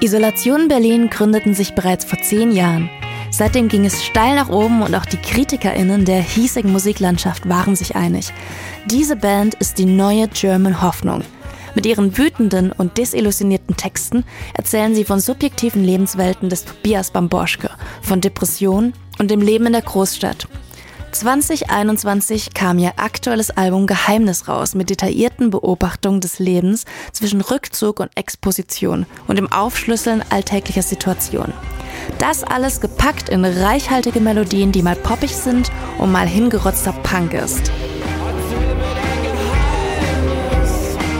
Isolation Berlin gründeten sich bereits vor zehn Jahren. Seitdem ging es steil nach oben und auch die KritikerInnen der hiesigen Musiklandschaft waren sich einig. Diese Band ist die neue German Hoffnung. Mit ihren wütenden und desillusionierten Texten erzählen sie von subjektiven Lebenswelten des Tobias Bamborschke, von Depressionen und dem Leben in der Großstadt. 2021 kam ihr aktuelles Album Geheimnis raus mit detaillierten Beobachtungen des Lebens zwischen Rückzug und Exposition und dem Aufschlüsseln alltäglicher Situationen. Das alles gepackt in reichhaltige Melodien, die mal poppig sind und mal hingerotzter Punk ist.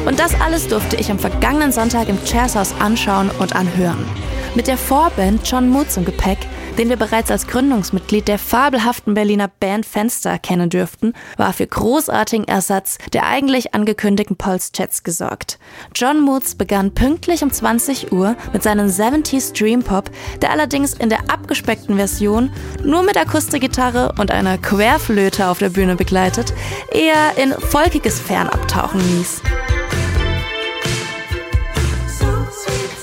Und das alles durfte ich am vergangenen Sonntag im Chairshaus anschauen und anhören. Mit der Vorband John Moods im Gepäck den wir bereits als Gründungsmitglied der fabelhaften Berliner Band Fenster kennen dürften, war für großartigen Ersatz der eigentlich angekündigten Pulse-Chats gesorgt. John Moods begann pünktlich um 20 Uhr mit seinem 70s Dream Pop, der allerdings in der abgespeckten Version nur mit Akustikgitarre und einer Querflöte auf der Bühne begleitet, eher in folkiges Fernabtauchen ließ.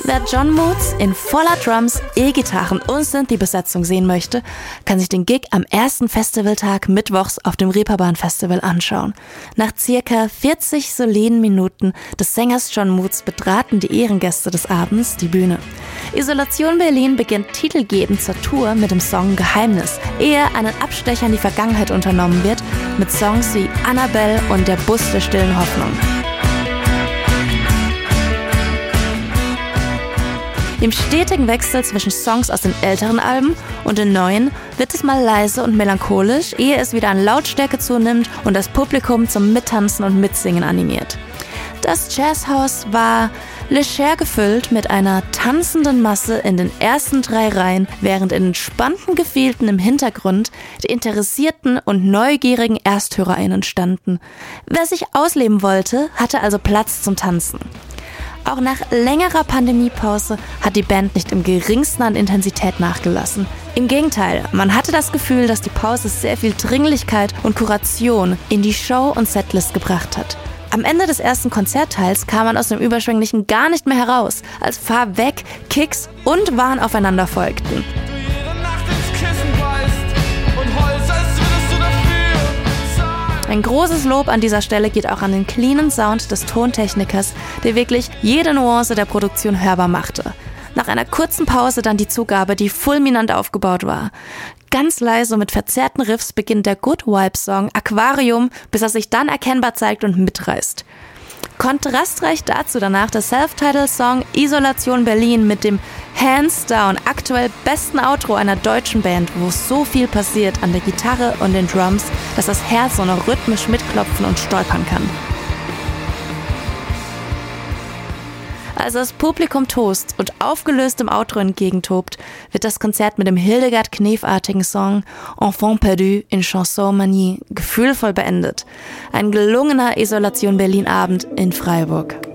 Wer John Moods in voller Drums, E-Gitarren und Synthie-Besetzung sehen möchte, kann sich den Gig am ersten Festivaltag mittwochs auf dem Reeperbahn Festival anschauen. Nach circa 40 soliden Minuten des Sängers John Moods betraten die Ehrengäste des Abends die Bühne. Isolation Berlin beginnt titelgebend zur Tour mit dem Song Geheimnis, ehe einen Abstecher in die Vergangenheit unternommen wird mit Songs wie Annabelle und Der Bus der stillen Hoffnung. Im stetigen Wechsel zwischen Songs aus den älteren Alben und den neuen wird es mal leise und melancholisch, ehe es wieder an Lautstärke zunimmt und das Publikum zum Mittanzen und Mitsingen animiert. Das Jazzhaus war leger gefüllt mit einer tanzenden Masse in den ersten drei Reihen, während in entspannten Gefehlten im Hintergrund die interessierten und neugierigen ErsthörerInnen standen. Wer sich ausleben wollte, hatte also Platz zum Tanzen. Auch nach längerer Pandemiepause hat die Band nicht im geringsten an Intensität nachgelassen. Im Gegenteil, man hatte das Gefühl, dass die Pause sehr viel Dringlichkeit und Kuration in die Show und Setlist gebracht hat. Am Ende des ersten Konzertteils kam man aus dem Überschwänglichen gar nicht mehr heraus, als Fahr weg, Kicks und Wahn aufeinander folgten. Ein großes Lob an dieser Stelle geht auch an den cleanen Sound des Tontechnikers, der wirklich jede Nuance der Produktion hörbar machte. Nach einer kurzen Pause dann die Zugabe, die fulminant aufgebaut war. Ganz leise mit verzerrten Riffs beginnt der Good Vibe Song Aquarium, bis er sich dann erkennbar zeigt und mitreißt. Kontrastreich dazu danach der Self-Title-Song Isolation Berlin mit dem hands down aktuell besten Outro einer deutschen Band, wo so viel passiert an der Gitarre und den Drums, dass das Herz so noch rhythmisch mitklopfen und stolpern kann. Als das Publikum tost und aufgelöst im Outro entgegentobt, wird das Konzert mit dem Hildegard Knefartigen Song Enfant perdu in Chanson Manie gefühlvoll beendet. Ein gelungener Isolation Berlin Abend in Freiburg.